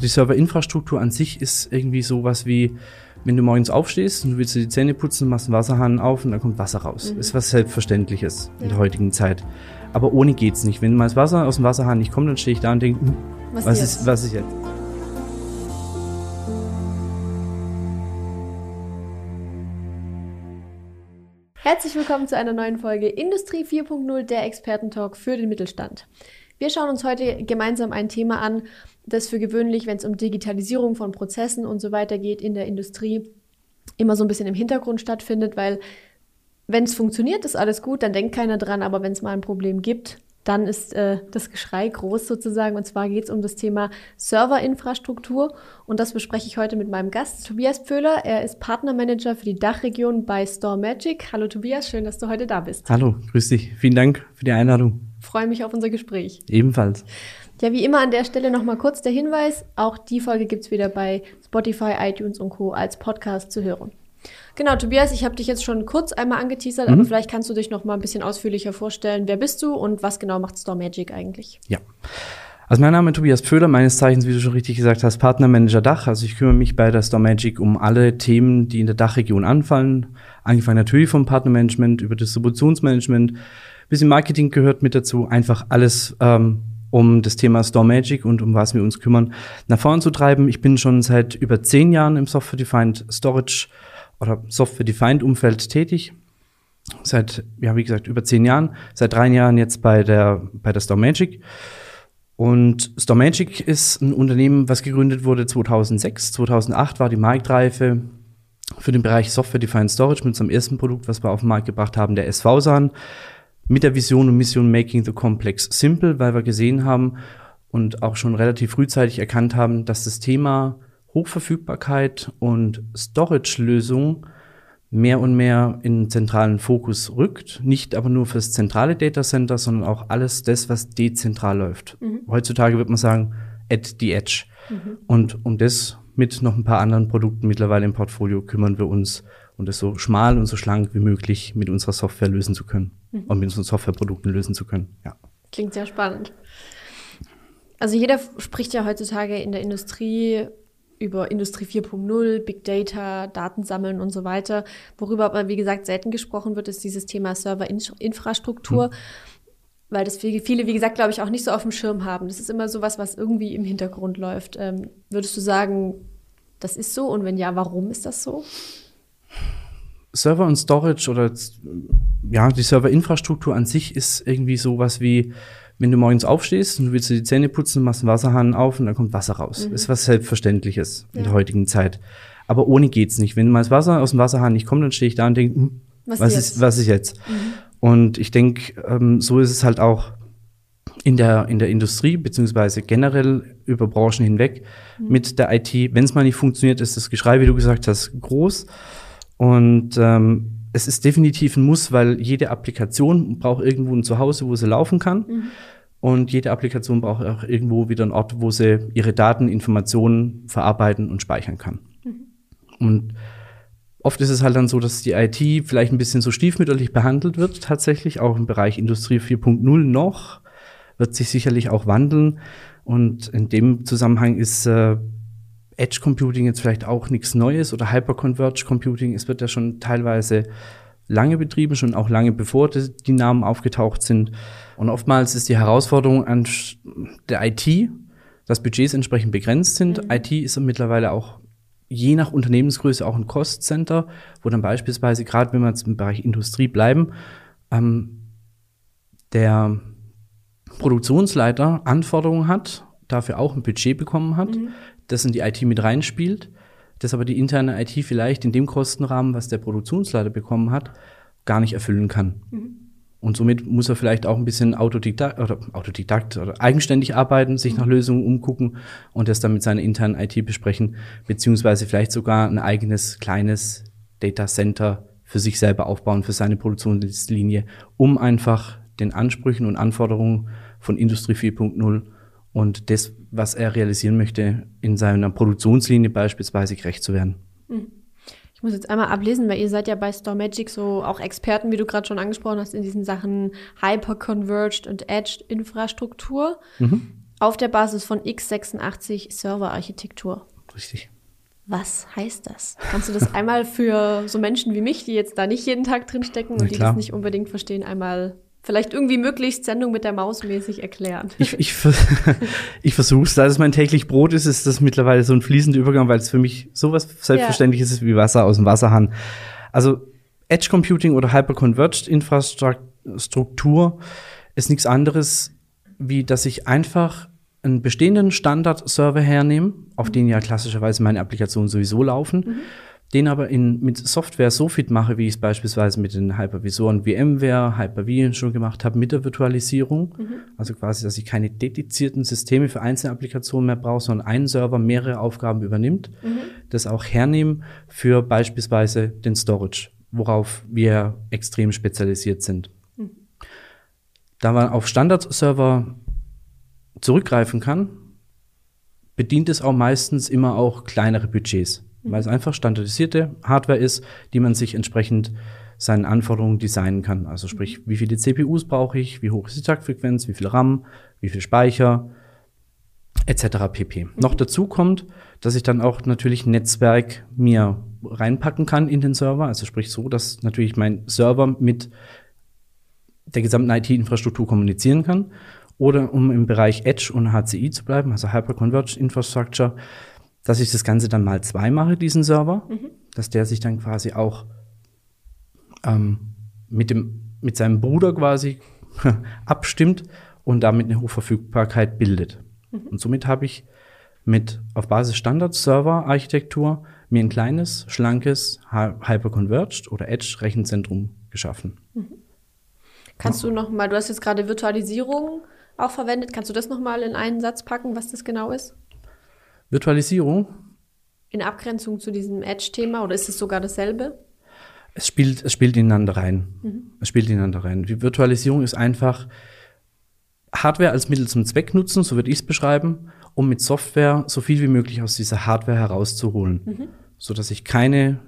Die Serverinfrastruktur an sich ist irgendwie sowas wie, wenn du morgens aufstehst und du willst dir die Zähne putzen, machst einen Wasserhahn auf und dann kommt Wasser raus. Mhm. Ist was Selbstverständliches in der heutigen Zeit. Aber ohne geht's nicht. Wenn mal das Wasser aus dem Wasserhahn nicht kommt, dann stehe ich da und denke, hm, was, was ist, was ist jetzt? Herzlich willkommen zu einer neuen Folge Industrie 4.0, der Expertentalk für den Mittelstand. Wir schauen uns heute gemeinsam ein Thema an, das für gewöhnlich, wenn es um Digitalisierung von Prozessen und so weiter geht in der Industrie, immer so ein bisschen im Hintergrund stattfindet, weil wenn es funktioniert, ist alles gut, dann denkt keiner dran, aber wenn es mal ein Problem gibt, dann ist äh, das Geschrei groß sozusagen. Und zwar geht es um das Thema Serverinfrastruktur. Und das bespreche ich heute mit meinem Gast, Tobias Pföhler. Er ist Partnermanager für die Dachregion bei Store Magic. Hallo Tobias, schön, dass du heute da bist. Hallo, grüß dich. Vielen Dank für die Einladung. Freue mich auf unser Gespräch. Ebenfalls. Ja, wie immer an der Stelle nochmal kurz der Hinweis, auch die Folge gibt es wieder bei Spotify, iTunes und Co. als Podcast zu hören. Genau, Tobias, ich habe dich jetzt schon kurz einmal angeteasert, mhm. aber vielleicht kannst du dich noch mal ein bisschen ausführlicher vorstellen. Wer bist du und was genau macht Store Magic eigentlich? Ja. Also mein Name ist Tobias Pföder, meines Zeichens, wie du schon richtig gesagt hast, Partnermanager Dach. Also ich kümmere mich bei der Store Magic um alle Themen, die in der Dachregion anfallen. Angefangen natürlich vom Partnermanagement über Distributionsmanagement, bisschen Marketing gehört mit dazu, einfach alles ähm, um das Thema Store Magic und um was wir uns kümmern, nach vorn zu treiben. Ich bin schon seit über zehn Jahren im Software-Defined Storage oder Software-Defined Umfeld tätig. Seit, ja, wie gesagt, über zehn Jahren. Seit drei Jahren jetzt bei der, bei der Store Magic. Und Store Magic ist ein Unternehmen, was gegründet wurde 2006. 2008 war die Marktreife für den Bereich Software-Defined Storage mit unserem ersten Produkt, was wir auf den Markt gebracht haben, der SV-SAN mit der Vision und Mission Making the Complex Simple, weil wir gesehen haben und auch schon relativ frühzeitig erkannt haben, dass das Thema Hochverfügbarkeit und Storage-Lösung mehr und mehr in den zentralen Fokus rückt. Nicht aber nur fürs zentrale Datacenter, sondern auch alles das, was dezentral läuft. Mhm. Heutzutage wird man sagen, at the edge. Mhm. Und um das mit noch ein paar anderen Produkten mittlerweile im Portfolio kümmern wir uns und es so schmal und so schlank wie möglich mit unserer Software lösen zu können mhm. und mit unseren Softwareprodukten lösen zu können. Ja. Klingt sehr spannend. Also jeder spricht ja heutzutage in der Industrie über Industrie 4.0, Big Data, Daten sammeln und so weiter. Worüber aber, wie gesagt, selten gesprochen wird, ist dieses Thema Serverinfrastruktur. Mhm. Weil das viele, wie gesagt, glaube ich, auch nicht so auf dem Schirm haben. Das ist immer so was, was irgendwie im Hintergrund läuft. Ähm, würdest du sagen, das ist so? Und wenn ja, warum ist das so? Server und Storage oder ja, die Serverinfrastruktur an sich ist irgendwie sowas wie, wenn du morgens aufstehst und du willst dir die Zähne putzen, machst einen Wasserhahn auf und dann kommt Wasser raus. Mhm. Ist was Selbstverständliches ja. in der heutigen Zeit. Aber ohne geht's nicht. Wenn mal das Wasser aus dem Wasserhahn nicht kommt, dann stehe ich da und denke, hm, was, was ist, was ist jetzt? Mhm. Und ich denke, ähm, so ist es halt auch in der, in der Industrie, beziehungsweise generell über Branchen hinweg mhm. mit der IT. Wenn es mal nicht funktioniert, ist das Geschrei, wie du gesagt hast, groß. Und ähm, es ist definitiv ein Muss, weil jede Applikation braucht irgendwo ein Zuhause, wo sie laufen kann. Mhm. Und jede Applikation braucht auch irgendwo wieder einen Ort, wo sie ihre Daten, Informationen verarbeiten und speichern kann. Mhm. Und oft ist es halt dann so, dass die IT vielleicht ein bisschen so stiefmütterlich behandelt wird, tatsächlich, auch im Bereich Industrie 4.0 noch, wird sich sicherlich auch wandeln. Und in dem Zusammenhang ist äh, Edge Computing jetzt vielleicht auch nichts Neues oder Hyperconverged Computing. Es wird ja schon teilweise lange betrieben, schon auch lange bevor die Namen aufgetaucht sind. Und oftmals ist die Herausforderung an der IT, dass Budgets entsprechend begrenzt sind. Mhm. IT ist mittlerweile auch je nach Unternehmensgröße auch ein Cost Center, wo dann beispielsweise, gerade wenn wir jetzt im Bereich Industrie bleiben, ähm, der Produktionsleiter Anforderungen hat, dafür auch ein Budget bekommen hat, mhm das in die IT mit reinspielt, das aber die interne IT vielleicht in dem Kostenrahmen, was der Produktionsleiter bekommen hat, gar nicht erfüllen kann. Mhm. Und somit muss er vielleicht auch ein bisschen Autodidakt oder Autodidakt oder eigenständig arbeiten, sich nach mhm. Lösungen umgucken und das dann mit seiner internen IT besprechen, beziehungsweise vielleicht sogar ein eigenes kleines Data Center für sich selber aufbauen, für seine Produktionslinie, um einfach den Ansprüchen und Anforderungen von Industrie 4.0 und das, was er realisieren möchte, in seiner Produktionslinie beispielsweise gerecht zu werden. Hm. Ich muss jetzt einmal ablesen, weil ihr seid ja bei Store Magic so auch Experten, wie du gerade schon angesprochen hast, in diesen Sachen Hyper-Converged und Edged Infrastruktur. Mhm. auf der Basis von x86 Serverarchitektur. Richtig. Was heißt das? Kannst du das einmal für so Menschen wie mich, die jetzt da nicht jeden Tag drinstecken und die das nicht unbedingt verstehen, einmal vielleicht irgendwie möglichst Sendung mit der Maus mäßig erklären? Ich, ich, ich versuche es, da es mein täglich Brot ist, ist das mittlerweile so ein fließender Übergang, weil es für mich sowas Selbstverständliches ist wie Wasser aus dem Wasserhahn. Also Edge Computing oder Hyperconverged Infrastruktur ist nichts anderes, wie dass ich einfach einen bestehenden Standard-Server hernehme, auf den ja klassischerweise meine Applikationen sowieso laufen, den aber in, mit Software so fit mache, wie ich es beispielsweise mit den Hypervisoren VMware, Hyper-V schon gemacht habe, mit der Virtualisierung. Also quasi, dass ich keine dedizierten Systeme für einzelne Applikationen mehr brauche, sondern ein Server mehrere Aufgaben übernimmt, das auch hernehmen für beispielsweise den Storage, worauf wir extrem spezialisiert sind. Da man auf Standard-Server zurückgreifen kann, bedient es auch meistens immer auch kleinere Budgets, weil es einfach standardisierte Hardware ist, die man sich entsprechend seinen Anforderungen designen kann. Also sprich, wie viele CPUs brauche ich, wie hoch ist die Taktfrequenz, wie viel RAM, wie viel Speicher, etc. pp. Noch dazu kommt, dass ich dann auch natürlich Netzwerk mir reinpacken kann in den Server, also sprich so, dass natürlich mein Server mit der gesamten IT-Infrastruktur kommunizieren kann. Oder um im Bereich Edge und HCI zu bleiben, also Hyperconverged Infrastructure, dass ich das Ganze dann mal zwei mache, diesen Server, dass der sich dann quasi auch ähm, mit, dem, mit seinem Bruder quasi abstimmt und damit eine Hochverfügbarkeit bildet. Und somit habe ich mit auf Basis Standard-Server-Architektur mir ein kleines, schlankes Hy- Hyperconverged oder Edge-Rechenzentrum geschaffen. Kannst du noch mal, du hast jetzt gerade Virtualisierung auch verwendet, kannst du das noch mal in einen Satz packen, was das genau ist? Virtualisierung, In Abgrenzung zu diesem Edge-Thema oder ist es sogar dasselbe? es spielt, es spielt ineinander rein. Es spielt ineinander rein. Die Virtualisierung ist einfach Hardware als Mittel zum Zweck nutzen, so würde ich es beschreiben, um mit Software so viel wie möglich aus dieser Hardware herauszuholen, so dass ich keine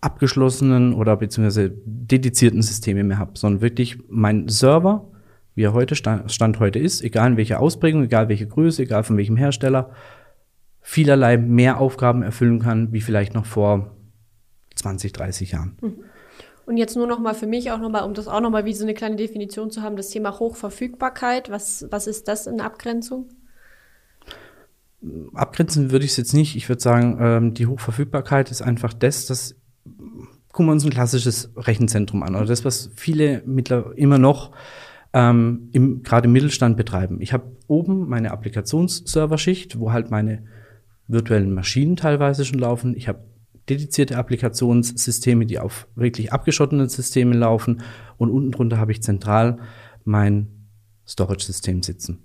abgeschlossenen oder beziehungsweise dedizierten Systeme mehr habe, sondern wirklich mein Server, wie er heute Stand, Stand heute ist, egal in welcher Ausprägung, egal welche Größe, egal von welchem Hersteller, vielerlei mehr Aufgaben erfüllen kann, wie vielleicht noch vor 20, 30 Jahren. Und jetzt nur noch mal für mich auch noch mal, um das auch noch mal wie so eine kleine Definition zu haben, das Thema Hochverfügbarkeit. Was, was ist das in Abgrenzung? Abgrenzen würde ich es jetzt nicht. Ich würde sagen, ähm, die Hochverfügbarkeit ist einfach das, dass gucken wir uns ein klassisches Rechenzentrum an oder das, was viele mittler immer noch ähm, im, gerade im Mittelstand betreiben. Ich habe oben meine Applikationsserverschicht, wo halt meine virtuellen Maschinen teilweise schon laufen. Ich habe dedizierte Applikationssysteme, die auf wirklich abgeschotteten Systemen laufen. Und unten drunter habe ich zentral mein Storage-System sitzen.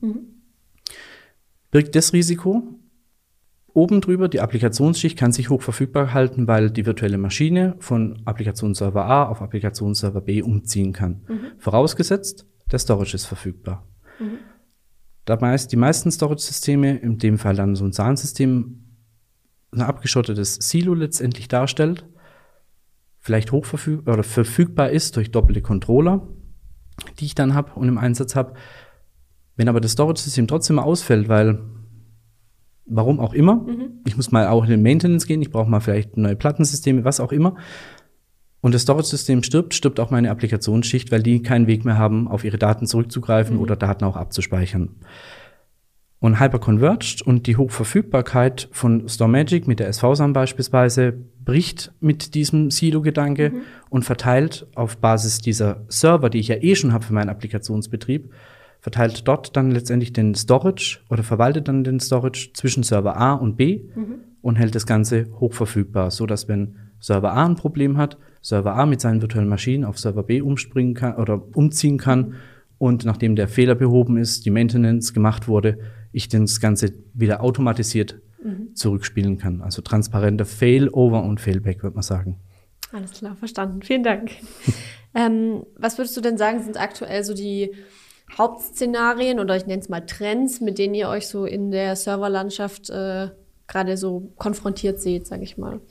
Birgt das Risiko? Oben drüber, die Applikationsschicht kann sich hoch verfügbar halten, weil die virtuelle Maschine von Applikationsserver A auf Applikationsserver B umziehen kann. Vorausgesetzt, der Storage ist verfügbar. Da meist, die meisten Storage-Systeme, in dem Fall dann so ein SAN-System, ein abgeschottetes Silo letztendlich darstellt, vielleicht hochverfügbar oder verfügbar ist durch doppelte Controller, die ich dann habe und im Einsatz habe. Wenn aber das Storage-System trotzdem mal ausfällt, weil warum auch immer, ich muss mal auch in den Maintenance gehen, ich brauche mal vielleicht neue Plattensysteme, was auch immer. Und das Storage-System stirbt, stirbt auch meine Applikationsschicht, weil die keinen Weg mehr haben, auf ihre Daten zurückzugreifen oder Daten auch abzuspeichern. Und Hyperconverged und die Hochverfügbarkeit von StoreMagic mit der SV-SAM beispielsweise bricht mit diesem Silo-Gedanke und verteilt auf Basis dieser Server, die ich ja eh schon habe für meinen Applikationsbetrieb, verteilt dort dann letztendlich den Storage oder verwaltet dann den Storage zwischen Server A und B und hält das Ganze hochverfügbar, so dass wenn Server A ein Problem hat, Server A mit seinen virtuellen Maschinen auf Server B umspringen kann oder umziehen kann und nachdem der Fehler behoben ist, die Maintenance gemacht wurde, ich das Ganze wieder automatisiert zurückspielen kann. Also transparenter Failover und Failback, würde man sagen. Alles klar, verstanden. Vielen Dank. ähm, was würdest du denn sagen, sind aktuell so die Hauptszenarien oder ich nenne es mal Trends, mit denen ihr euch so in der Serverlandschaft äh, gerade so konfrontiert seht, sage ich mal?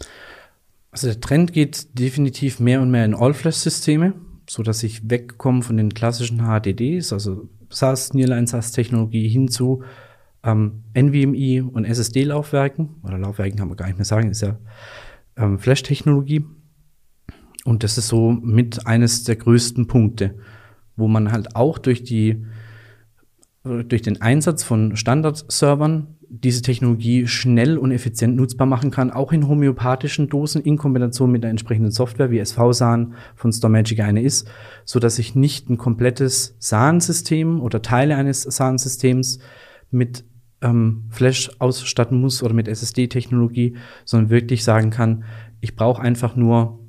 Also der Trend geht definitiv mehr und mehr in All-Flash-Systeme, so dass ich wegkomme von den klassischen HDDs, also SAS, Nearline SAS-Technologie hin zu ähm, NVMe und SSD-Laufwerken, oder Laufwerken kann man gar nicht mehr sagen, ist ja ähm, Flash-Technologie. Und das ist so mit eines der größten Punkte, wo man halt auch durch die durch den Einsatz von Standard-Servern diese Technologie schnell und effizient nutzbar machen kann, auch in homöopathischen Dosen in Kombination mit der entsprechenden Software, wie SV-SAN von StorMagic eine ist, so dass ich nicht ein komplettes SAN-System oder Teile eines SAN-Systems mit ähm, Flash ausstatten muss oder mit SSD-Technologie, sondern wirklich sagen kann, ich brauche einfach nur,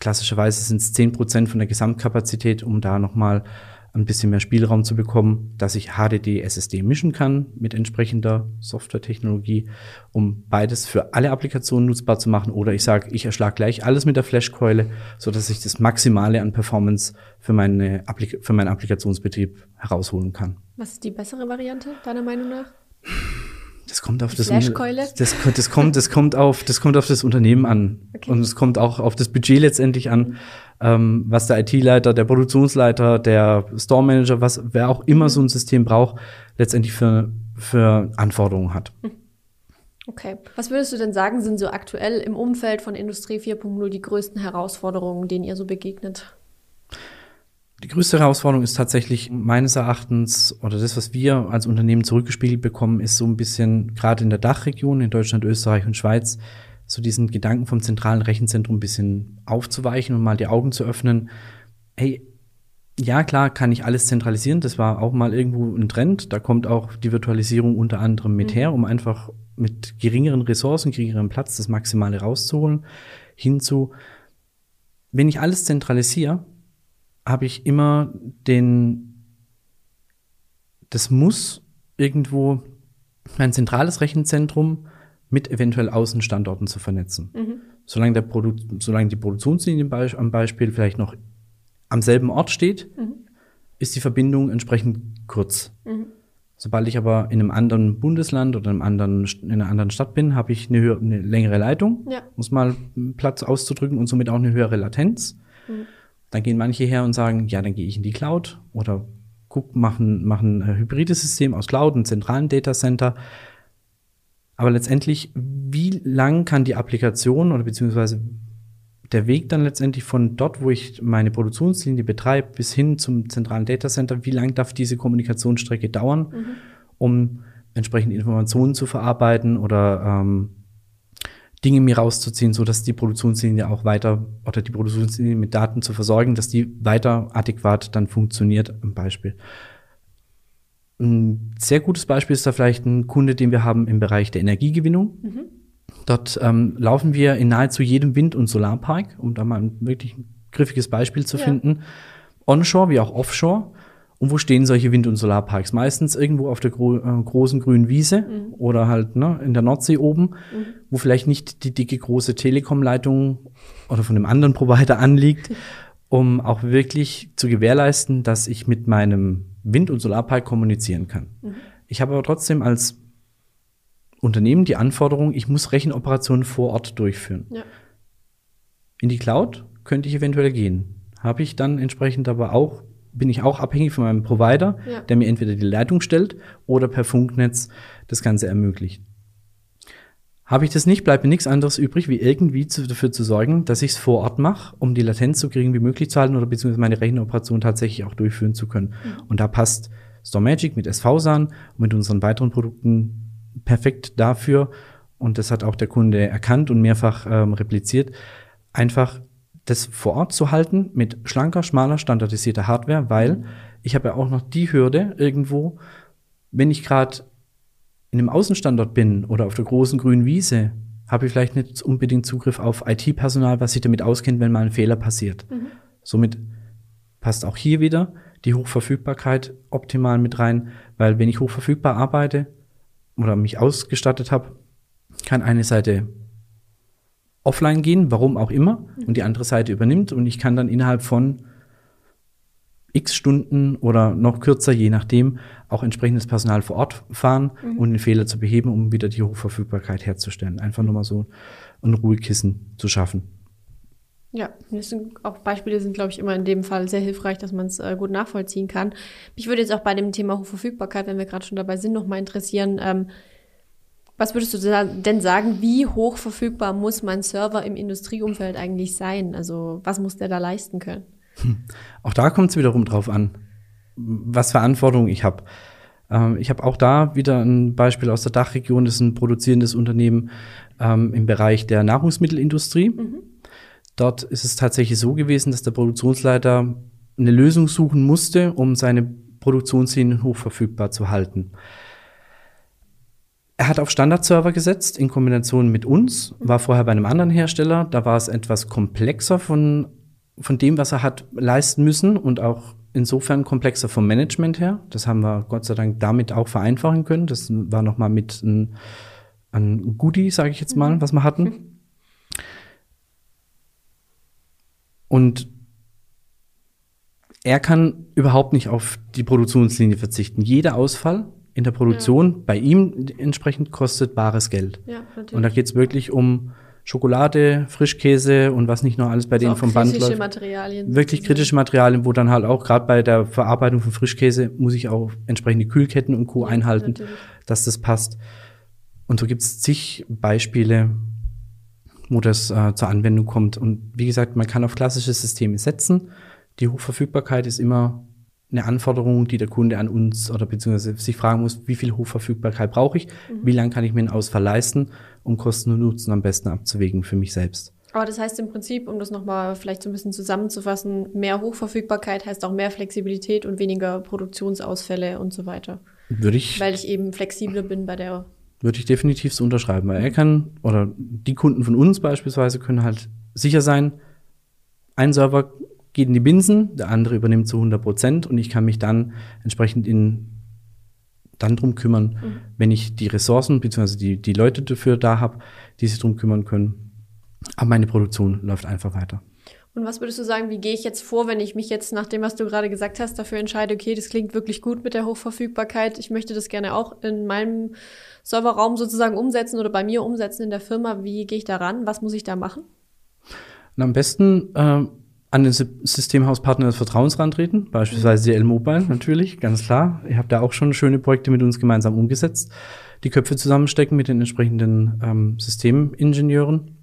klassischerweise sind es zehn Prozent von der Gesamtkapazität, um da nochmal ein bisschen mehr Spielraum zu bekommen, dass ich HDD SSD mischen kann mit entsprechender Softwaretechnologie, um beides für alle Applikationen nutzbar zu machen. Oder ich sage, ich erschlage gleich alles mit der Flashkeule, so dass ich das Maximale an Performance für, meine Applik für meinen Applikationsbetrieb herausholen kann. Was ist die bessere Variante, deiner Meinung nach? Das kommt auf das, Flashkeule? das, das kommt, das kommt auf, das kommt auf das Unternehmen an. Okay. Und es kommt auch auf das Budget letztendlich an, ähm, was der IT-Leiter, der Produktionsleiter, der Store Manager, was, wer auch immer mhm. so ein System braucht, letztendlich für, für Anforderungen hat. Hm. Okay. Was würdest du denn sagen, sind so aktuell im Umfeld von Industrie 4.0 die größten Herausforderungen, denen ihr so begegnet? Die größte Herausforderung ist tatsächlich meines Erachtens oder das, was wir als Unternehmen zurückgespiegelt bekommen, ist so ein bisschen gerade in der Dachregion, in Deutschland, Österreich und Schweiz, so diesen Gedanken vom zentralen Rechenzentrum ein bisschen aufzuweichen und mal die Augen zu öffnen. Hey, ja, klar, kann ich alles zentralisieren. Das war auch mal irgendwo ein Trend. Da kommt auch die Virtualisierung unter anderem mit mhm. her, um einfach mit geringeren Ressourcen, geringerem Platz das Maximale rauszuholen. Hinzu, wenn ich alles zentralisiere, habe ich immer den, das muss irgendwo ein zentrales Rechenzentrum mit eventuell Außenstandorten zu vernetzen. Mhm. Solange, der Produ solange die Produktionslinie am Beispiel vielleicht noch am selben Ort steht, mhm. ist die Verbindung entsprechend kurz. Mhm. Sobald ich aber in einem anderen Bundesland oder einem anderen, in einer anderen Stadt bin, habe ich eine, höhere, eine längere Leitung, ja. muss mal Platz auszudrücken und somit auch eine höhere Latenz. Mhm. Dann gehen manche her und sagen, ja, dann gehe ich in die Cloud oder guck, machen, machen ein hybrides System aus Cloud, einen zentralen Datacenter. Aber letztendlich, wie lang kann die Applikation oder beziehungsweise der Weg dann letztendlich von dort, wo ich meine Produktionslinie betreibe, bis hin zum zentralen Datacenter, wie lang darf diese Kommunikationsstrecke dauern, mhm. um entsprechende Informationen zu verarbeiten oder ähm, Dinge mir rauszuziehen, so dass die Produktionslinie auch weiter oder die Produktionslinie mit Daten zu versorgen, dass die weiter adäquat dann funktioniert. Ein Beispiel. Ein sehr gutes Beispiel ist da vielleicht ein Kunde, den wir haben im Bereich der Energiegewinnung. Mhm. Dort ähm, laufen wir in nahezu jedem Wind- und Solarpark, um da mal ein wirklich griffiges Beispiel zu ja. finden. Onshore wie auch Offshore. Und wo stehen solche Wind- und Solarparks? Meistens irgendwo auf der gro äh, großen grünen Wiese mhm. oder halt ne, in der Nordsee oben, mhm. wo vielleicht nicht die dicke große Telekom-Leitung oder von einem anderen Provider anliegt, um auch wirklich zu gewährleisten, dass ich mit meinem Wind- und Solarpark kommunizieren kann. Mhm. Ich habe aber trotzdem als Unternehmen die Anforderung, ich muss Rechenoperationen vor Ort durchführen. Ja. In die Cloud könnte ich eventuell gehen. Habe ich dann entsprechend aber auch bin ich auch abhängig von meinem Provider, ja. der mir entweder die Leitung stellt oder per Funknetz das Ganze ermöglicht. Habe ich das nicht, bleibt mir nichts anderes übrig, wie irgendwie zu, dafür zu sorgen, dass ich es vor Ort mache, um die Latenz so gering wie möglich zu halten oder beziehungsweise meine Rechenoperation tatsächlich auch durchführen zu können. Mhm. Und da passt StoreMagic mit SV-SAN und mit unseren weiteren Produkten perfekt dafür. Und das hat auch der Kunde erkannt und mehrfach ähm, repliziert. Einfach das vor Ort zu halten mit schlanker, schmaler, standardisierter Hardware, weil ich habe ja auch noch die Hürde irgendwo, wenn ich gerade in einem Außenstandort bin oder auf der großen grünen Wiese, habe ich vielleicht nicht unbedingt Zugriff auf IT-Personal, was sich damit auskennt, wenn mal ein Fehler passiert. Mhm. Somit passt auch hier wieder die Hochverfügbarkeit optimal mit rein, weil wenn ich hochverfügbar arbeite oder mich ausgestattet habe, kann eine Seite offline gehen, warum auch immer, und die andere Seite übernimmt und ich kann dann innerhalb von x Stunden oder noch kürzer, je nachdem, auch entsprechendes Personal vor Ort fahren mhm. und den Fehler zu beheben, um wieder die Hochverfügbarkeit herzustellen. Einfach nur mal so ein Ruhekissen zu schaffen. Ja, das sind auch Beispiele sind, glaube ich, immer in dem Fall sehr hilfreich, dass man es äh, gut nachvollziehen kann. Mich würde jetzt auch bei dem Thema Hochverfügbarkeit, wenn wir gerade schon dabei sind, nochmal interessieren. Ähm, was würdest du denn sagen, wie hoch verfügbar muss mein Server im Industrieumfeld eigentlich sein? Also was muss der da leisten können? Hm. Auch da kommt es wiederum drauf an, was für Anforderungen ich habe. Ähm, ich habe auch da wieder ein Beispiel aus der Dachregion, das ist ein produzierendes Unternehmen ähm, im Bereich der Nahrungsmittelindustrie. Mhm. Dort ist es tatsächlich so gewesen, dass der Produktionsleiter eine Lösung suchen musste, um seine Produktionslinien hochverfügbar zu halten. Er hat auf Standardserver gesetzt in Kombination mit uns, war vorher bei einem anderen Hersteller. Da war es etwas komplexer von, von dem, was er hat leisten müssen und auch insofern komplexer vom Management her. Das haben wir Gott sei Dank damit auch vereinfachen können. Das war nochmal mit ein, ein Goodie, sage ich jetzt mal, was wir hatten. Und er kann überhaupt nicht auf die Produktionslinie verzichten. Jeder Ausfall in der Produktion ja. bei ihm entsprechend kostet bares Geld. Ja, natürlich. Und da geht es wirklich um Schokolade, Frischkäse und was nicht noch alles bei also denen vom Band läuft. Materialien. Wirklich kritische Materialien, wo dann halt auch gerade bei der Verarbeitung von Frischkäse muss ich auch entsprechende Kühlketten und Co. Ja, einhalten, natürlich. dass das passt. Und so gibt es zig Beispiele, wo das äh, zur Anwendung kommt. Und wie gesagt, man kann auf klassische Systeme setzen. Die Hochverfügbarkeit ist immer eine Anforderung, die der Kunde an uns oder beziehungsweise sich fragen muss, wie viel Hochverfügbarkeit brauche ich, mhm. wie lange kann ich mir einen Ausfall leisten, um Kosten und Nutzen am besten abzuwägen für mich selbst. Aber das heißt im Prinzip, um das nochmal vielleicht so ein bisschen zusammenzufassen, mehr Hochverfügbarkeit heißt auch mehr Flexibilität und weniger Produktionsausfälle und so weiter. Würde ich. Weil ich eben flexibler bin bei der würde ich definitiv so unterschreiben, weil er kann, oder die Kunden von uns beispielsweise können halt sicher sein, ein Server geht in die Binsen, der andere übernimmt zu 100 Prozent und ich kann mich dann entsprechend in, dann drum kümmern, mhm. wenn ich die Ressourcen bzw. Die, die Leute dafür da habe, die sich drum kümmern können. Aber meine Produktion läuft einfach weiter. Und was würdest du sagen, wie gehe ich jetzt vor, wenn ich mich jetzt nach dem, was du gerade gesagt hast, dafür entscheide, okay, das klingt wirklich gut mit der Hochverfügbarkeit, ich möchte das gerne auch in meinem Serverraum sozusagen umsetzen oder bei mir umsetzen in der Firma. Wie gehe ich da ran? Was muss ich da machen? Und am besten äh, an den Systemhauspartner des Vertrauens rantreten, beispielsweise DL Mobile natürlich, ganz klar. Ihr habt da auch schon schöne Projekte mit uns gemeinsam umgesetzt. Die Köpfe zusammenstecken mit den entsprechenden ähm, Systemingenieuren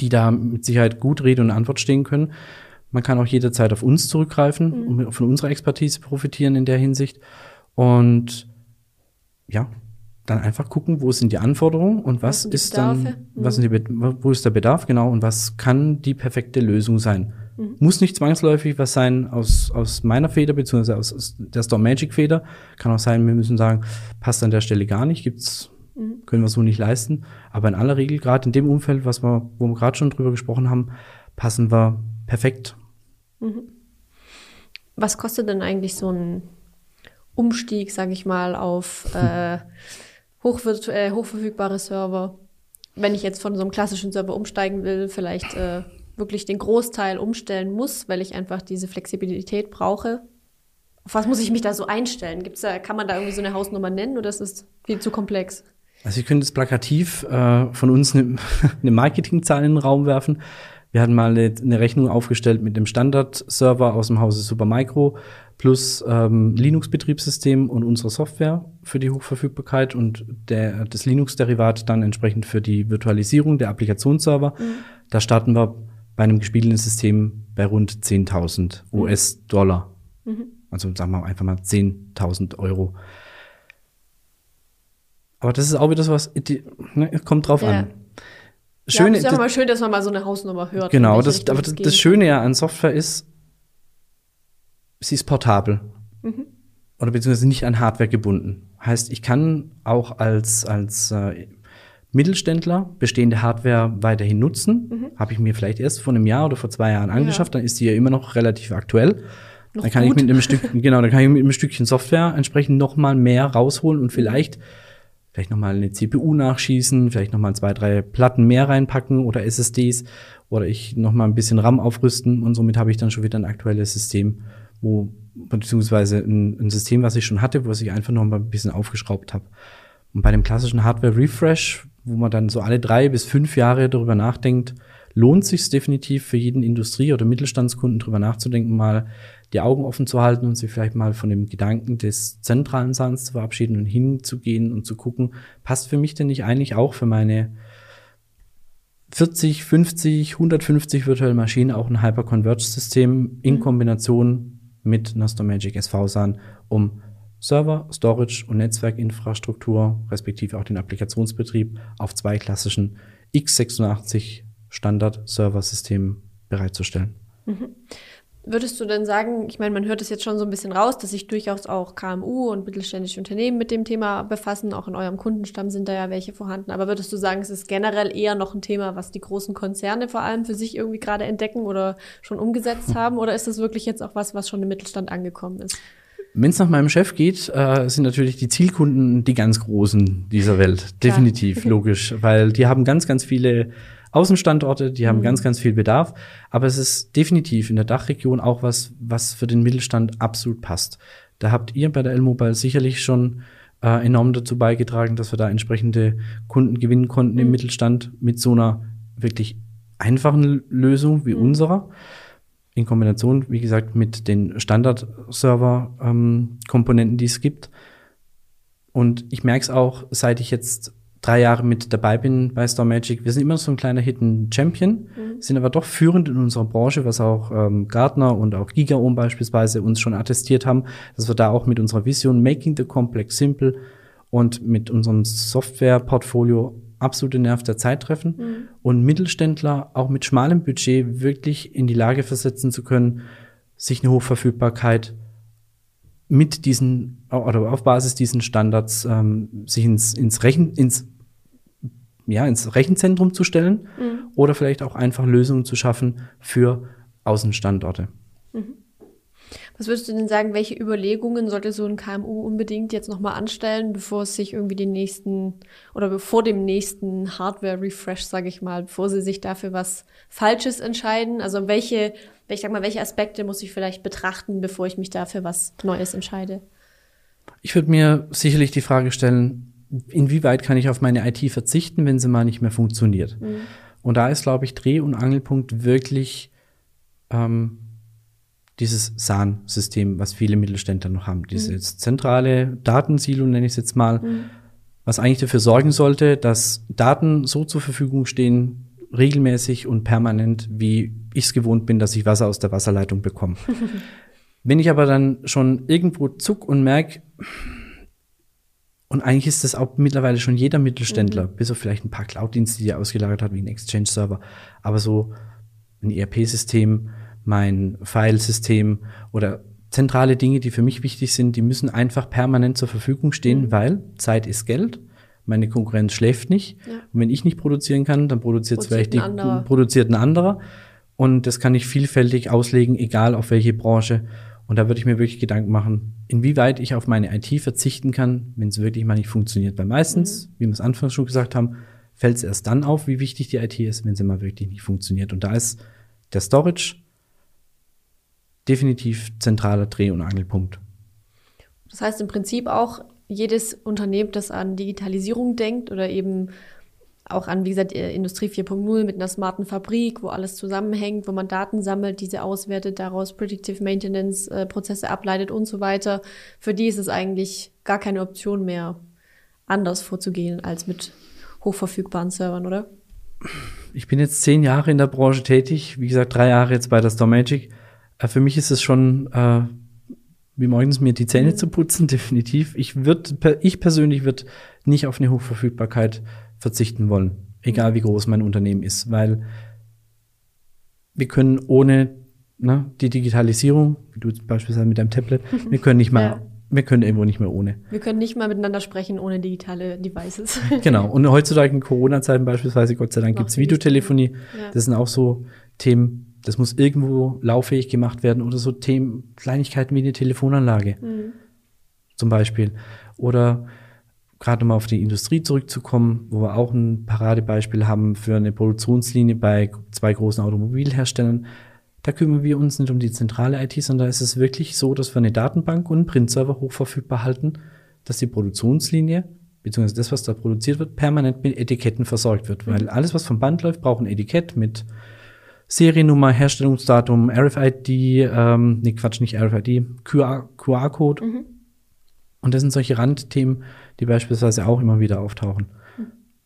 die da mit Sicherheit gut Rede und Antwort stehen können. Man kann auch jederzeit auf uns zurückgreifen mhm. und von unserer Expertise profitieren in der Hinsicht. Und ja, dann einfach gucken, wo sind die Anforderungen und was, was ist dann, mhm. was sind die, wo ist der Bedarf, genau, und was kann die perfekte Lösung sein. Mhm. Muss nicht zwangsläufig was sein aus, aus meiner Feder, beziehungsweise aus, aus der Storm Magic Feder. Kann auch sein, wir müssen sagen, passt an der Stelle gar nicht, gibt's Mhm. Können wir so nicht leisten. Aber in aller Regel, gerade in dem Umfeld, was wir, wo wir gerade schon drüber gesprochen haben, passen wir perfekt. Mhm. Was kostet denn eigentlich so ein Umstieg, sage ich mal, auf äh, äh, hochverfügbare Server? Wenn ich jetzt von so einem klassischen Server umsteigen will, vielleicht äh, wirklich den Großteil umstellen muss, weil ich einfach diese Flexibilität brauche. Auf was muss ich mich da so einstellen? Gibt's da, kann man da irgendwie so eine Hausnummer nennen oder ist es viel zu komplex? Also ich könnte jetzt plakativ äh, von uns eine, eine Marketingzahl in den Raum werfen. Wir hatten mal eine, eine Rechnung aufgestellt mit dem Standard-Server aus dem Hause Supermicro plus ähm, Linux-Betriebssystem und unsere Software für die Hochverfügbarkeit und der, das Linux-Derivat dann entsprechend für die Virtualisierung der Applikationsserver. Mhm. Da starten wir bei einem gespielten System bei rund 10.000 mhm. US-Dollar. Mhm. Also sagen wir einfach mal 10.000 Euro. Aber das ist auch wieder so was, ne, kommt drauf ja. an. Schön, ja, ist ja mal schön, dass man mal so eine Hausnummer hört. Genau, das, aber das, das, Schöne ja an Software ist, sie ist portabel. Mhm. Oder beziehungsweise nicht an Hardware gebunden. Heißt, ich kann auch als, als äh, Mittelständler bestehende Hardware weiterhin nutzen. Mhm. Habe ich mir vielleicht erst vor einem Jahr oder vor zwei Jahren angeschafft, ja. dann ist die ja immer noch relativ aktuell. Noch dann kann gut. ich mit einem Stück, genau, dann kann ich mit einem Stückchen Software entsprechend noch mal mehr rausholen und vielleicht vielleicht nochmal eine CPU nachschießen, vielleicht nochmal zwei, drei Platten mehr reinpacken oder SSDs oder ich nochmal ein bisschen RAM aufrüsten und somit habe ich dann schon wieder ein aktuelles System, wo, beziehungsweise ein, ein System, was ich schon hatte, wo ich einfach noch mal ein bisschen aufgeschraubt habe. Und bei dem klassischen Hardware-Refresh, wo man dann so alle drei bis fünf Jahre darüber nachdenkt, lohnt sich definitiv für jeden Industrie- oder Mittelstandskunden drüber nachzudenken, mal die Augen offen zu halten und sich vielleicht mal von dem Gedanken des zentralen Sahns zu verabschieden und hinzugehen und zu gucken, passt für mich denn nicht eigentlich auch für meine 40, 50, 150 virtuelle Maschinen auch ein Hyper-Converged-System in mhm. Kombination mit Nostor Magic SV-SAN, um Server, Storage und Netzwerkinfrastruktur, respektive auch den Applikationsbetrieb auf zwei klassischen x86 Standard-Server-Systemen bereitzustellen. Mhm. Würdest du denn sagen, ich meine, man hört es jetzt schon so ein bisschen raus, dass sich durchaus auch KMU und mittelständische Unternehmen mit dem Thema befassen, auch in eurem Kundenstamm sind da ja welche vorhanden, aber würdest du sagen, es ist generell eher noch ein Thema, was die großen Konzerne vor allem für sich irgendwie gerade entdecken oder schon umgesetzt haben, oder ist das wirklich jetzt auch was, was schon im Mittelstand angekommen ist? Wenn es nach meinem Chef geht, äh, sind natürlich die Zielkunden die ganz großen dieser Welt. Definitiv, logisch, weil die haben ganz, ganz viele Außenstandorte, die haben mhm. ganz, ganz viel Bedarf. Aber es ist definitiv in der Dachregion auch was, was für den Mittelstand absolut passt. Da habt ihr bei der L-Mobile sicherlich schon äh, enorm dazu beigetragen, dass wir da entsprechende Kunden gewinnen konnten mhm. im Mittelstand mit so einer wirklich einfachen Lösung wie mhm. unserer. In Kombination, wie gesagt, mit den Standard-Server-Komponenten, ähm, die es gibt. Und ich merke es auch, seit ich jetzt drei Jahre mit dabei bin bei Star Magic. Wir sind immer so ein kleiner Hidden Champion, mhm. sind aber doch führend in unserer Branche, was auch ähm, Gartner und auch GigaOhm beispielsweise uns schon attestiert haben, dass wir da auch mit unserer Vision Making the Complex Simple und mit unserem Softwareportfolio absolute Nerv der Zeit treffen mhm. und Mittelständler auch mit schmalem Budget wirklich in die Lage versetzen zu können, sich eine Hochverfügbarkeit mit diesen oder auf Basis diesen Standards ähm, sich ins, ins, Rechen, ins, ja, ins Rechenzentrum zu stellen mhm. oder vielleicht auch einfach Lösungen zu schaffen für Außenstandorte. Mhm. Was würdest du denn sagen, welche Überlegungen sollte so ein KMU unbedingt jetzt nochmal anstellen, bevor es sich irgendwie den nächsten oder bevor dem nächsten Hardware-Refresh, sage ich mal, bevor sie sich dafür was Falsches entscheiden? Also welche ich sag mal, welche Aspekte muss ich vielleicht betrachten, bevor ich mich dafür was Neues entscheide? Ich würde mir sicherlich die Frage stellen, inwieweit kann ich auf meine IT verzichten, wenn sie mal nicht mehr funktioniert? Mhm. Und da ist, glaube ich, Dreh- und Angelpunkt wirklich ähm, dieses SAN-System, was viele Mittelständler noch haben. Dieses mhm. zentrale Datensilo, nenne ich es jetzt mal, mhm. was eigentlich dafür sorgen sollte, dass Daten so zur Verfügung stehen, regelmäßig und permanent, wie ich es gewohnt bin, dass ich Wasser aus der Wasserleitung bekomme. Wenn ich aber dann schon irgendwo zuck und merke, und eigentlich ist das auch mittlerweile schon jeder Mittelständler, mhm. bis auf vielleicht ein paar Cloud-Dienste, die er ausgelagert hat, wie ein Exchange-Server, aber so ein ERP-System, mein Filesystem oder zentrale Dinge, die für mich wichtig sind, die müssen einfach permanent zur Verfügung stehen, mhm. weil Zeit ist Geld meine Konkurrenz schläft nicht. Ja. Und wenn ich nicht produzieren kann, dann produziert, produziert vielleicht ein die, anderer. produziert ein anderer. Und das kann ich vielfältig auslegen, egal auf welche Branche. Und da würde ich mir wirklich Gedanken machen, inwieweit ich auf meine IT verzichten kann, wenn es wirklich mal nicht funktioniert. Weil meistens, mhm. wie wir es anfangs schon gesagt haben, fällt es erst dann auf, wie wichtig die IT ist, wenn sie mal wirklich nicht funktioniert. Und da ist der Storage definitiv zentraler Dreh- und Angelpunkt. Das heißt im Prinzip auch, jedes Unternehmen, das an Digitalisierung denkt oder eben auch an, wie gesagt, Industrie 4.0 mit einer smarten Fabrik, wo alles zusammenhängt, wo man Daten sammelt, diese auswertet, daraus Predictive Maintenance äh, Prozesse ableitet und so weiter. Für die ist es eigentlich gar keine Option mehr, anders vorzugehen als mit hochverfügbaren Servern, oder? Ich bin jetzt zehn Jahre in der Branche tätig, wie gesagt, drei Jahre jetzt bei der Store Magic. Äh, für mich ist es schon äh, wie morgens mir die Zähne zu putzen, definitiv. Ich würde, ich persönlich würde nicht auf eine Hochverfügbarkeit verzichten wollen, egal wie groß mein Unternehmen ist, weil wir können ohne ne, die Digitalisierung, wie du beispielsweise mit deinem Tablet, wir können nicht mal, ja. wir können irgendwo nicht mehr ohne. Wir können nicht mal miteinander sprechen ohne digitale Devices. genau. Und heutzutage in Corona-Zeiten beispielsweise, Gott sei Dank, gibt's Videotelefonie. Ja. Das sind auch so Themen, das muss irgendwo lauffähig gemacht werden oder so Themen, Kleinigkeiten wie eine Telefonanlage mhm. zum Beispiel. Oder gerade mal auf die Industrie zurückzukommen, wo wir auch ein Paradebeispiel haben für eine Produktionslinie bei zwei großen Automobilherstellern. Da kümmern wir uns nicht um die zentrale IT, sondern da ist es wirklich so, dass wir eine Datenbank und einen Printserver hochverfügbar halten, dass die Produktionslinie beziehungsweise das, was da produziert wird, permanent mit Etiketten versorgt wird. Weil alles, was vom Band läuft, braucht ein Etikett mit Seriennummer, Herstellungsdatum, RFID, ähm, nee, Quatsch, nicht RFID, QR-Code. Mhm. Und das sind solche Randthemen, die beispielsweise auch immer wieder auftauchen.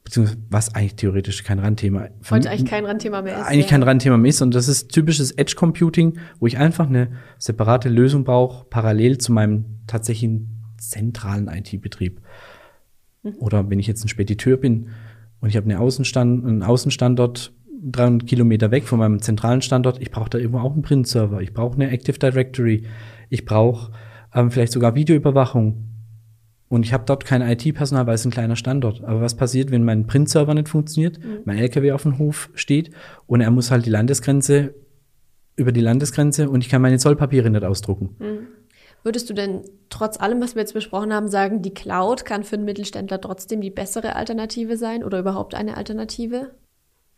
Beziehungsweise, was eigentlich theoretisch kein Randthema für Heute eigentlich kein Randthema mehr ist. eigentlich ja. kein Randthema mehr ist. Und das ist typisches Edge Computing, wo ich einfach eine separate Lösung brauche, parallel zu meinem tatsächlichen zentralen IT-Betrieb. Oder wenn ich jetzt ein Spediteur bin und ich habe eine Außenstand, einen Außenstandort 300 Kilometer weg von meinem zentralen Standort, ich brauche da irgendwo auch einen Print-Server, ich brauche eine Active Directory, ich brauche ähm, vielleicht sogar Videoüberwachung. Und ich habe dort kein IT-Personal, weil es ein kleiner Standort. Aber was passiert, wenn mein Print-Server nicht funktioniert, mein LKW auf dem Hof steht und er muss halt die Landesgrenze über die Landesgrenze und ich kann meine Zollpapiere nicht ausdrucken. Würdest du denn trotz allem, was wir jetzt besprochen haben, sagen, die Cloud kann für einen Mittelständler trotzdem die bessere Alternative sein oder überhaupt eine Alternative?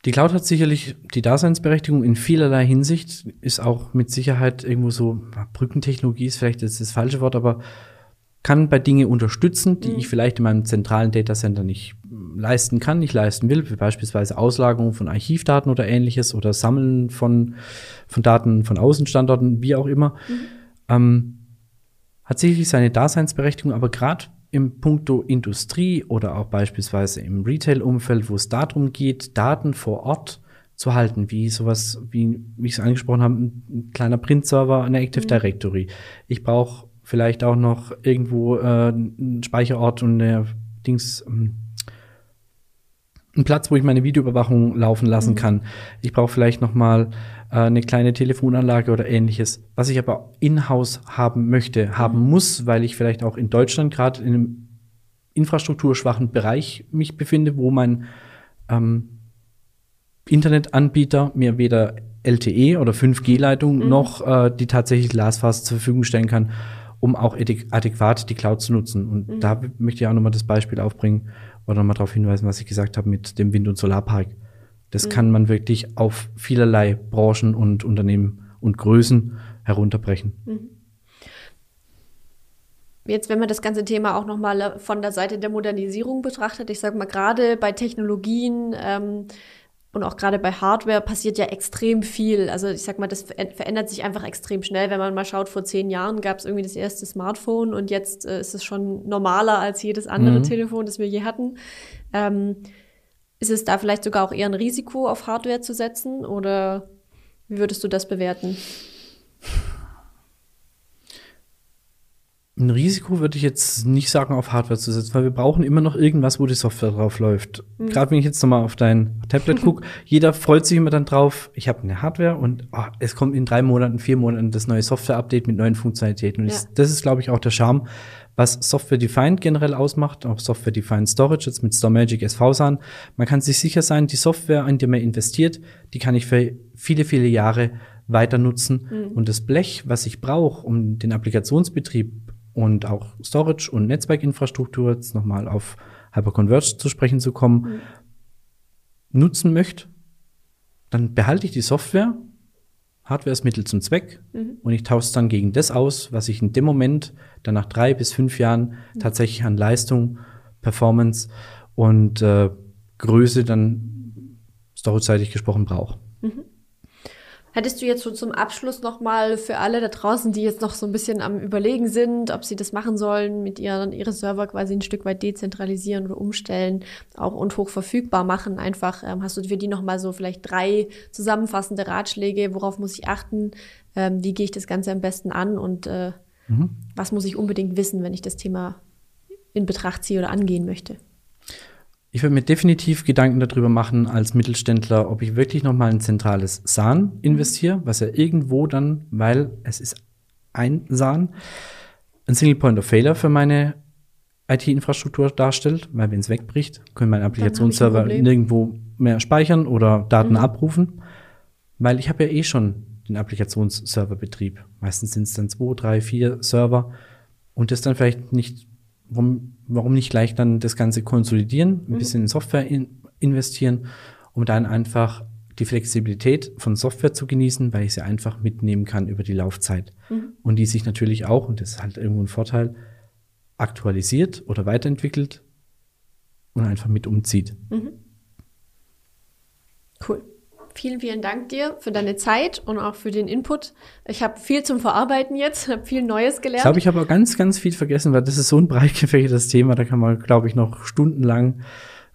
Die Cloud hat sicherlich die Daseinsberechtigung in vielerlei Hinsicht, ist auch mit Sicherheit irgendwo so, Brückentechnologie ist vielleicht jetzt das falsche Wort, aber kann bei Dinge unterstützen, die ich vielleicht in meinem zentralen Datacenter nicht mm, leisten kann, nicht leisten will, wie beispielsweise Auslagerung von Archivdaten oder ähnliches oder Sammeln von, von Daten von Außenstandorten, wie auch immer. Ähm, hat sicherlich seine Daseinsberechtigung, aber gerade im Punkto Industrie oder auch beispielsweise im Retail-Umfeld, wo es darum geht, Daten vor Ort zu halten, wie sowas, wie, wie ich es angesprochen habe, ein, ein kleiner Print-Server, eine Active Directory. Ich brauche vielleicht auch noch irgendwo äh, einen Speicherort und eine Dings, ähm, einen Platz, wo ich meine Videoüberwachung laufen lassen kann. Ich brauche vielleicht noch mal eine kleine Telefonanlage oder ähnliches, was ich aber in-house haben möchte, haben muss, weil ich vielleicht auch in Deutschland gerade in einem infrastrukturschwachen Bereich mich befinde, wo mein ähm, Internetanbieter mir weder LTE oder 5G-Leitung noch äh, die tatsächlich Glasfaser zur Verfügung stellen kann, um auch adäq- adäquat die Cloud zu nutzen. Und da möchte ich auch nochmal das Beispiel aufbringen oder nochmal darauf hinweisen, was ich gesagt habe mit dem Wind- und Solarpark. Das kann man wirklich auf vielerlei Branchen und Unternehmen und Größen herunterbrechen. Jetzt, wenn man das ganze Thema auch nochmal von der Seite der Modernisierung betrachtet, ich sage mal, gerade bei Technologien ähm, und auch gerade bei Hardware passiert ja extrem viel. Also ich sag mal, das ver verändert sich einfach extrem schnell. Wenn man mal schaut, vor zehn Jahren gab es irgendwie das erste Smartphone und jetzt äh, ist es schon normaler als jedes andere Mhm. Telefon, das wir je hatten. Ähm, ist es da vielleicht sogar auch eher ein Risiko, auf Hardware zu setzen oder wie würdest du das bewerten? Ein Risiko würde ich jetzt nicht sagen, auf Hardware zu setzen, weil wir brauchen immer noch irgendwas, wo die Software drauf läuft. Gerade wenn ich jetzt nochmal auf dein Tablet gucke, jeder freut sich immer dann drauf, ich habe eine Hardware und oh, es kommt in drei Monaten, vier Monaten das neue Software-Update mit neuen Funktionalitäten. Und Ja. das, ist, glaube ich, auch der Charme, was Software-Defined generell ausmacht, auch Software-Defined Storage, jetzt mit StoreMagic SV-SAN. Man kann sich sicher sein, die Software, in die man investiert, die kann ich für viele, viele Jahre weiter nutzen. Und das Blech, was ich brauche, um den Applikationsbetrieb und auch Storage und Netzwerkinfrastruktur, jetzt nochmal auf Hyperconverged zu sprechen zu kommen, nutzen möchte, dann behalte ich die Software. Hardware ist Mittel zum Zweck und ich tausche es dann gegen das aus, was ich in dem Moment dann nach drei bis fünf Jahren tatsächlich an Leistung, Performance und äh, Größe dann storage-seitig gesprochen brauche. Hättest du jetzt so zum Abschluss nochmal für alle da draußen, die jetzt noch so ein bisschen am Überlegen sind, ob sie das machen sollen, mit ihren ihre Server quasi ein Stück weit dezentralisieren oder umstellen, auch und hoch verfügbar machen, einfach, ähm, hast du für die nochmal so vielleicht drei zusammenfassende Ratschläge, worauf muss ich achten, ähm, wie gehe ich das Ganze am besten an? Und äh, was muss ich unbedingt wissen, wenn ich das Thema in Betracht ziehe oder angehen möchte? Ich würde mir definitiv Gedanken darüber machen als Mittelständler, ob ich wirklich nochmal ein zentrales SAN investiere, was ja irgendwo dann, weil es ist ein SAN, ein Single Point of Failure für meine IT-Infrastruktur darstellt, weil wenn es wegbricht, können meine Applikationsserver nirgendwo mehr speichern oder Daten abrufen, weil ich habe ja eh schon den Applikationsserverbetrieb. Meistens sind es dann zwei, drei, vier Server und das dann vielleicht nicht warum, warum nicht gleich dann das Ganze konsolidieren, ein bisschen in Software in, investieren, um dann einfach die Flexibilität von Software zu genießen, weil ich sie einfach mitnehmen kann über die Laufzeit. Und die sich natürlich auch, und das ist halt irgendwo ein Vorteil, aktualisiert oder weiterentwickelt und einfach mit umzieht. Mhm. Cool. Vielen, vielen Dank dir für deine Zeit und auch für den Input. Ich habe viel zum Verarbeiten jetzt, habe viel Neues gelernt. Ich glaube, ich habe auch ganz, ganz viel vergessen, weil das ist so ein breit gefächertes Thema, da kann man, glaube ich, noch stundenlang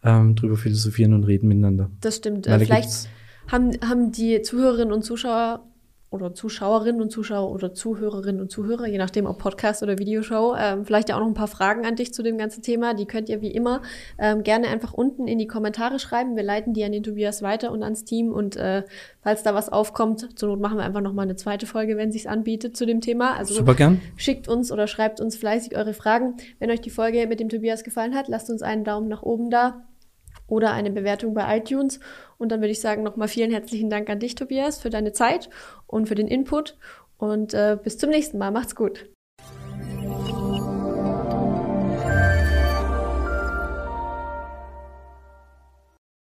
ähm, drüber philosophieren und reden miteinander. Das stimmt. Weil Vielleicht haben, haben die Zuhörerinnen und Zuschauer oder Zuschauerinnen und Zuschauer oder Zuhörerinnen und Zuhörer, je nachdem ob Podcast oder Videoshow, ähm, vielleicht ja auch noch ein paar Fragen an dich zu dem ganzen Thema. Die könnt ihr wie immer ähm, gerne einfach unten in die Kommentare schreiben. Wir leiten die an den Tobias weiter und ans Team und äh, falls da was aufkommt, zur Not machen wir einfach noch mal eine zweite Folge, wenn sich's anbietet zu dem Thema. Also Super gern. schickt uns oder schreibt uns fleißig eure Fragen. Wenn euch die Folge mit dem Tobias gefallen hat, lasst uns einen Daumen nach oben da oder eine Bewertung bei iTunes. Und dann würde ich sagen, nochmal vielen herzlichen Dank an dich, Tobias, für deine Zeit und für den Input. Und äh, bis zum nächsten Mal. Macht's gut.